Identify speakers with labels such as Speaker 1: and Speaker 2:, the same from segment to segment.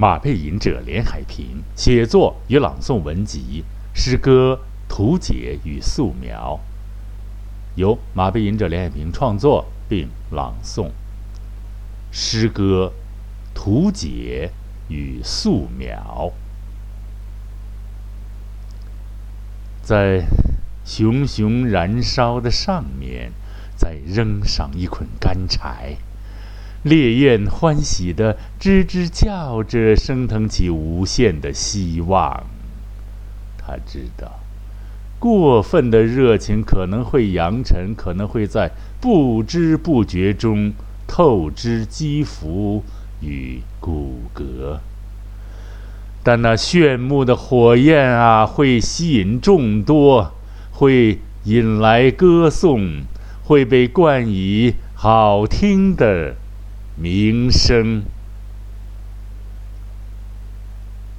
Speaker 1: 马背吟者连海平写作与朗诵文集、诗歌图解与素描，由马背吟者连海平创作并朗诵。诗歌图解与素描，在熊熊燃烧的上面，再扔上一捆干柴。烈焰欢喜的吱吱叫着，升腾起无限的希望。他知道，过分的热情可能会扬尘，可能会在不知不觉中透支肌肤与骨骼。但那炫目的火焰啊，会吸引众多，会引来歌颂，会被冠以好听的。名声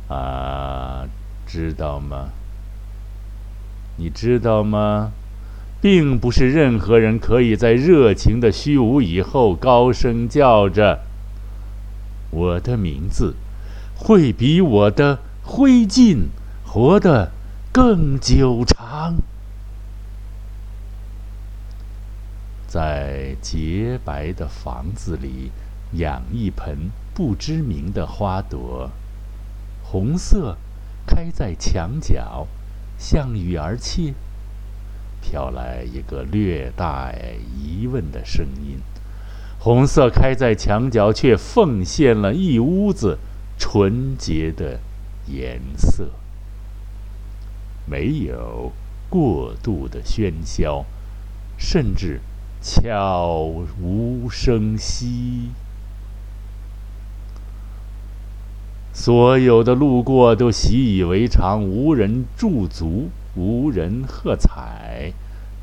Speaker 1: 啊，知道吗？你知道吗？并不是任何人可以在热情的虚无以后高声叫着：“我的名字会比我的灰烬活得更久长。”在洁白的房子里。养一盆不知名的花朵，红色，开在墙角，向雨而泣。飘来一个略带疑问的声音：“红色开在墙角，却奉献了一屋子纯洁的颜色，没有过度的喧嚣，甚至悄无声息。”所有的路过都习以为常，无人驻足，无人喝彩，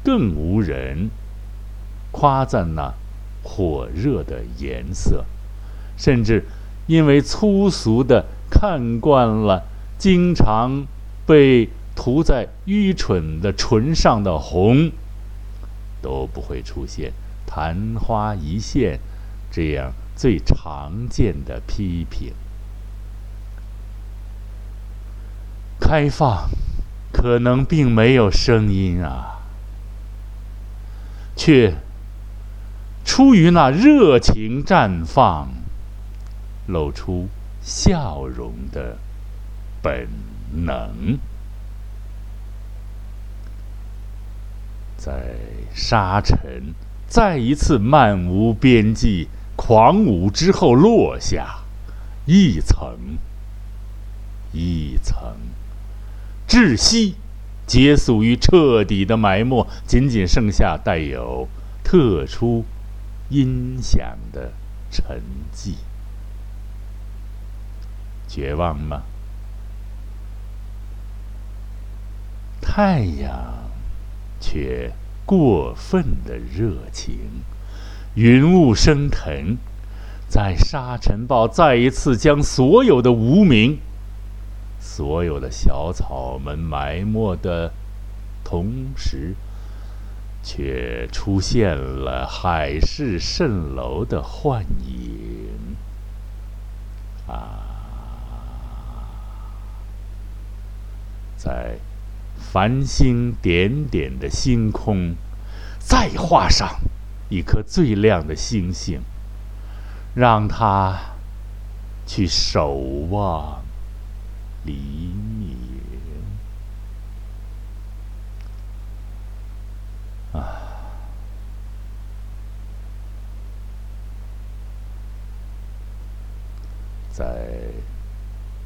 Speaker 1: 更无人夸赞那火热的颜色。甚至因为粗俗的看惯了，经常被涂在愚蠢的唇上的红，都不会出现“昙花一现”这样最常见的批评。开放，可能并没有声音啊，却出于那热情绽放、露出笑容的本能，在沙尘再一次漫无边际、狂舞之后落下一层一层。窒息，结束于彻底的埋没，仅仅剩下带有特殊音响的沉寂。绝望吗？太阳却过分的热情，云雾升腾，在沙尘暴再一次将所有的无名。所有的小草们埋没的同时，却出现了海市蜃楼的幻影。啊，在繁星点点的星空，再画上一颗最亮的星星，让它去守望。黎明啊，在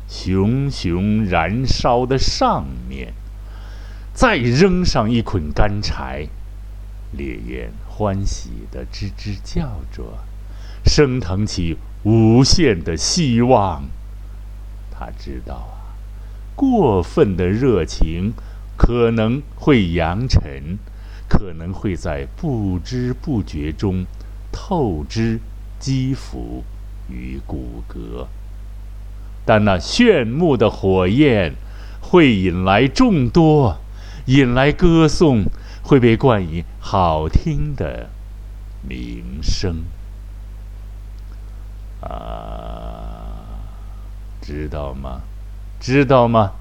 Speaker 1: 熊熊燃烧的上面，再扔上一捆干柴，烈焰欢喜的吱吱叫着，升腾起无限的希望。他知道啊。过分的热情可能会扬尘，可能会在不知不觉中透支肌肤与骨骼，但那炫目的火焰会引来众多，引来歌颂，会被冠以好听的名声。啊，知道吗？知道吗？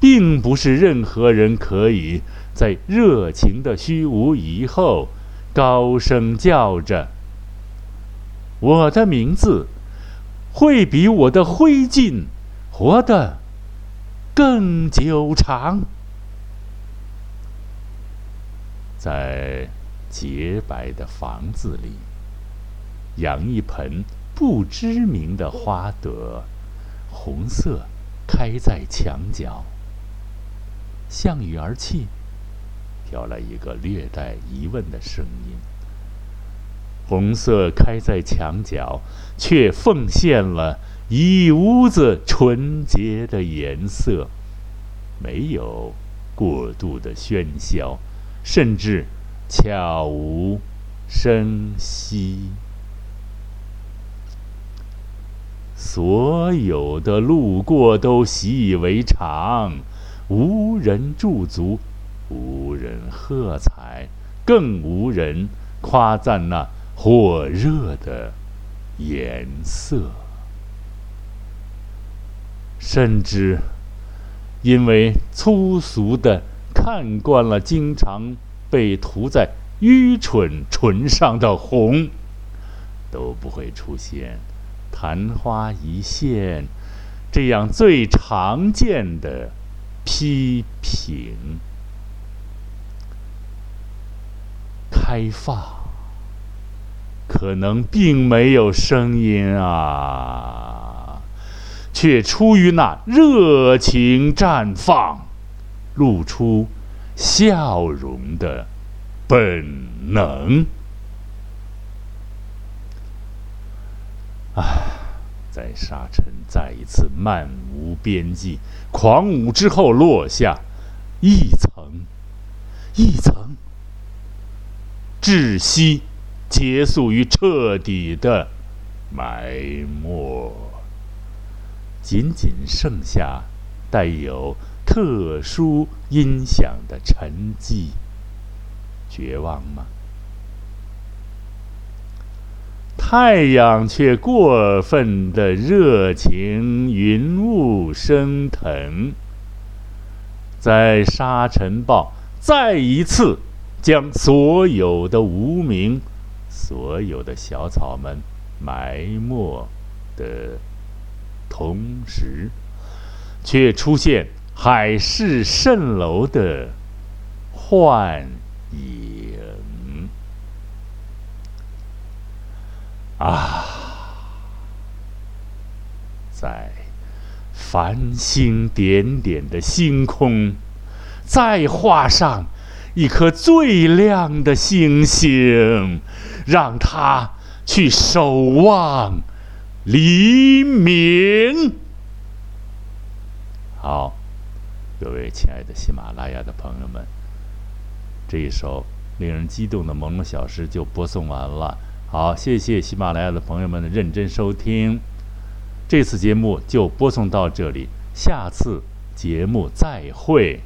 Speaker 1: 并不是任何人可以在热情的虚无以后，高声叫着：“我的名字会比我的灰烬活得更久长。”在洁白的房子里，养一盆不知名的花朵，红色，开在墙角。向雨而泣，飘来一个略带疑问的声音。红色开在墙角，却奉献了一屋子纯洁的颜色，没有过度的喧嚣，甚至悄无声息。所有的路过都习以为常。无人驻足，无人喝彩，更无人夸赞那火热的颜色。甚至因为粗俗的看惯了经常被涂在愚蠢唇上的红，都不会出现昙花一现这样最常见的。批评，开放，可能并没有声音啊，却出于那热情绽放、露出笑容的本能。啊。在沙尘再一次漫无边际、狂舞之后落下，一层一层，窒息，结束于彻底的埋没，仅仅剩下带有特殊音响的沉寂。绝望吗？太阳却过分的热情，云雾升腾，在沙尘暴再一次将所有的无名、所有的小草们埋没的同时，却出现海市蜃楼的幻影。啊，在繁星点点的星空，再画上一颗最亮的星星，让它去守望黎明。好，各位亲爱的喜马拉雅的朋友们，这一首令人激动的朦胧小诗就播送完了。好，谢谢喜马拉雅的朋友们的认真收听，这次节目就播送到这里，下次节目再会。